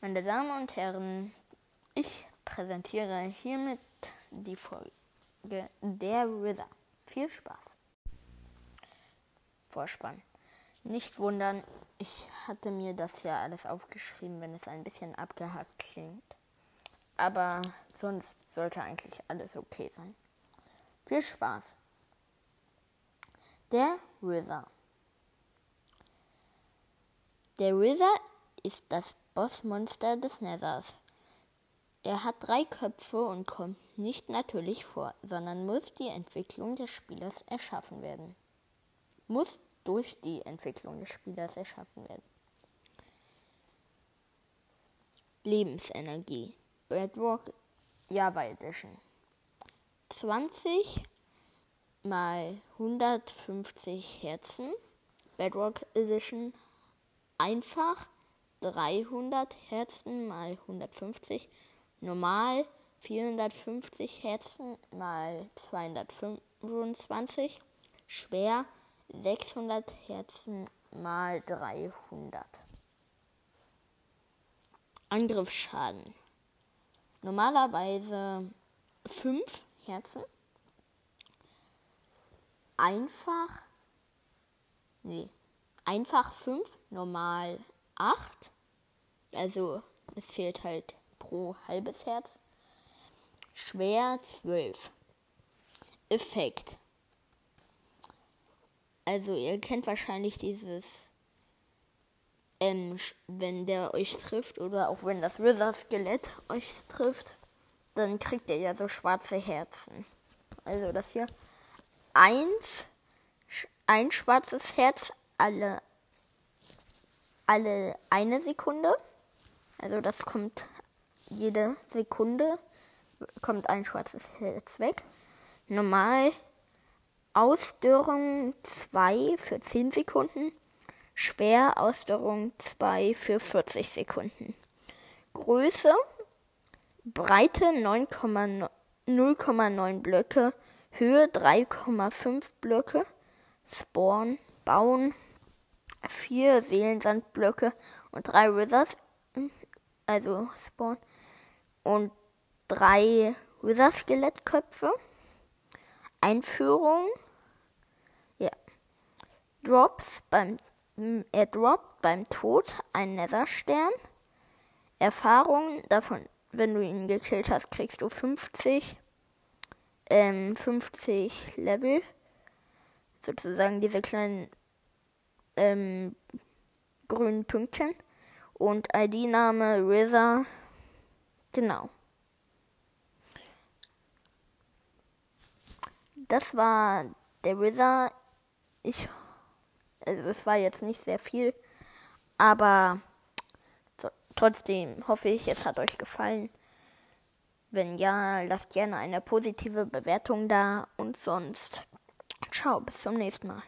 Meine Damen und Herren, ich präsentiere hiermit die Folge Der River. Viel Spaß. Vorspann. Nicht wundern, ich hatte mir das ja alles aufgeschrieben, wenn es ein bisschen abgehackt klingt. Aber sonst sollte eigentlich alles okay sein. Viel Spaß. Der River. Der River ist das Bossmonster des Nethers. Er hat drei Köpfe und kommt nicht natürlich vor, sondern muss die Entwicklung des Spielers erschaffen werden. Muss durch die Entwicklung des Spielers erschaffen werden. Lebensenergie. Bedrock Java Edition. 20 mal 150 Herzen. Bedrock Edition einfach 300 Herzen mal 150, normal 450 Herzen mal 225, schwer 600 Herzen mal 300. Angriffsschaden. Normalerweise 5 Herzen. Einfach. Nee. Einfach 5, normal 8. Also es fehlt halt pro halbes Herz. Schwer 12. Effekt. Also ihr kennt wahrscheinlich dieses, ähm, wenn der euch trifft oder auch wenn das Wither-Skelett euch trifft, dann kriegt ihr ja so schwarze Herzen. Also das hier eins, ein schwarzes Herz alle alle eine Sekunde. Also das kommt jede Sekunde kommt ein schwarzes Herz weg. Normal Ausdörrung 2 für 10 Sekunden. Schwer Ausdörrung 2 für 40 Sekunden. Größe Breite 0,9 Blöcke, Höhe 3,5 Blöcke, Spawn, Bauen vier Seelensandblöcke und drei Wizards, also Spawn, und drei Wizard-Skelettköpfe. Einführung. Ja. Drops beim er droppt beim Tod einen Netherstern. Erfahrung davon, wenn du ihn gekillt hast, kriegst du 50 ähm, 50 Level. Sozusagen diese kleinen ähm, grünen Pünktchen und ID-Name Riza. Genau. Das war der Riza. Ich, also es war jetzt nicht sehr viel, aber trotzdem hoffe ich, es hat euch gefallen. Wenn ja, lasst gerne eine positive Bewertung da und sonst ciao, bis zum nächsten Mal.